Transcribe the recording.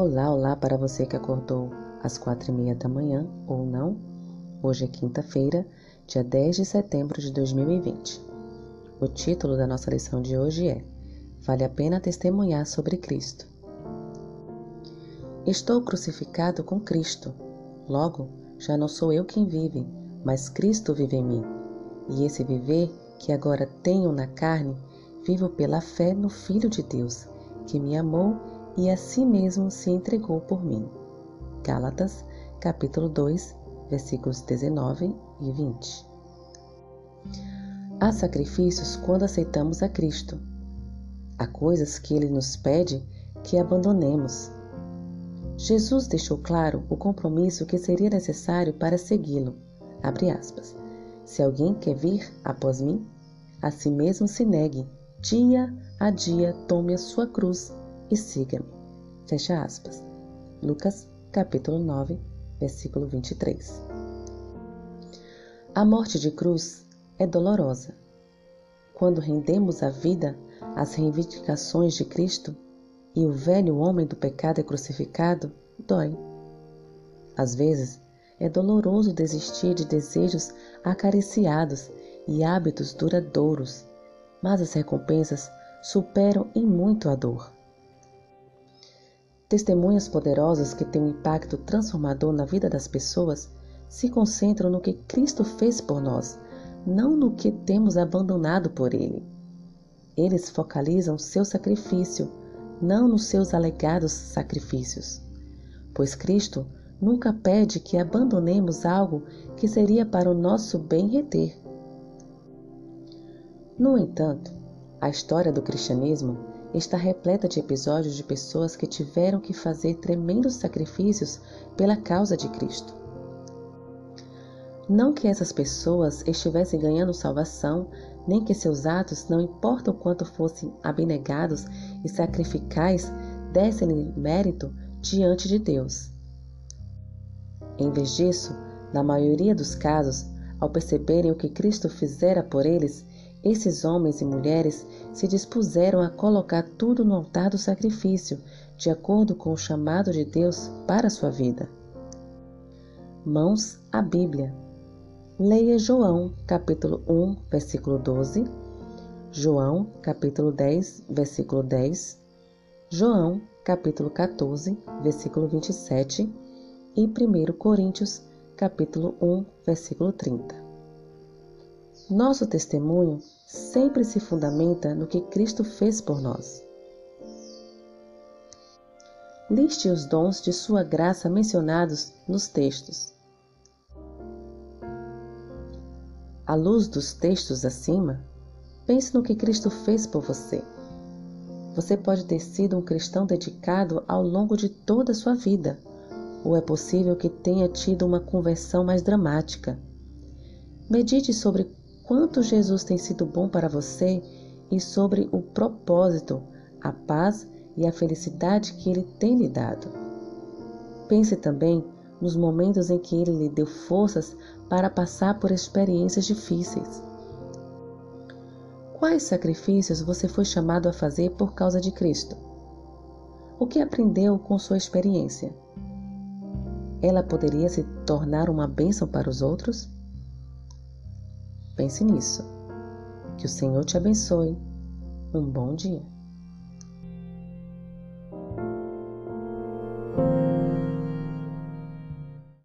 Olá, olá para você que acordou às quatro e meia da manhã ou não. Hoje é quinta-feira, dia 10 de setembro de 2020. O título da nossa lição de hoje é Vale a pena testemunhar sobre Cristo. Estou crucificado com Cristo. Logo, já não sou eu quem vive, mas Cristo vive em mim. E esse viver que agora tenho na carne, vivo pela fé no Filho de Deus, que me amou e a si mesmo se entregou por mim. Gálatas, capítulo 2, versículos 19 e 20. Há sacrifícios quando aceitamos a Cristo. Há coisas que ele nos pede que abandonemos. Jesus deixou claro o compromisso que seria necessário para segui-lo. Se alguém quer vir após mim, a si mesmo se negue, dia a dia tome a sua cruz e siga-me. Fecha aspas. Lucas, capítulo 9, versículo 23. A morte de cruz é dolorosa. Quando rendemos a vida às reivindicações de Cristo e o velho homem do pecado é crucificado, dói. Às vezes, é doloroso desistir de desejos acariciados e hábitos duradouros, mas as recompensas superam em muito a dor. Testemunhas poderosas que têm um impacto transformador na vida das pessoas se concentram no que Cristo fez por nós, não no que temos abandonado por Ele. Eles focalizam seu sacrifício, não nos seus alegados sacrifícios. Pois Cristo nunca pede que abandonemos algo que seria para o nosso bem reter. No entanto, a história do cristianismo está repleta de episódios de pessoas que tiveram que fazer tremendos sacrifícios pela causa de Cristo. Não que essas pessoas estivessem ganhando salvação, nem que seus atos, não importam quanto fossem abnegados e sacrificais, dessem-lhe mérito diante de Deus. Em vez disso, na maioria dos casos, ao perceberem o que Cristo fizera por eles, esses homens e mulheres se dispuseram a colocar tudo no altar do sacrifício, de acordo com o chamado de Deus para a sua vida. Mãos à Bíblia. Leia João, capítulo 1, versículo 12, João, capítulo 10, versículo 10, João, capítulo 14, versículo 27 e 1 Coríntios, capítulo 1, versículo 30. Nosso testemunho sempre se fundamenta no que Cristo fez por nós. Liste os dons de Sua graça mencionados nos textos. À luz dos textos acima, pense no que Cristo fez por você. Você pode ter sido um cristão dedicado ao longo de toda a sua vida, ou é possível que tenha tido uma conversão mais dramática. Medite sobre quanto Jesus tem sido bom para você e sobre o propósito, a paz e a felicidade que Ele tem lhe dado. Pense também nos momentos em que Ele lhe deu forças para passar por experiências difíceis. Quais sacrifícios você foi chamado a fazer por causa de Cristo? O que aprendeu com sua experiência? Ela poderia se tornar uma bênção para os outros? Pense nisso. Que o Senhor te abençoe. Um bom dia.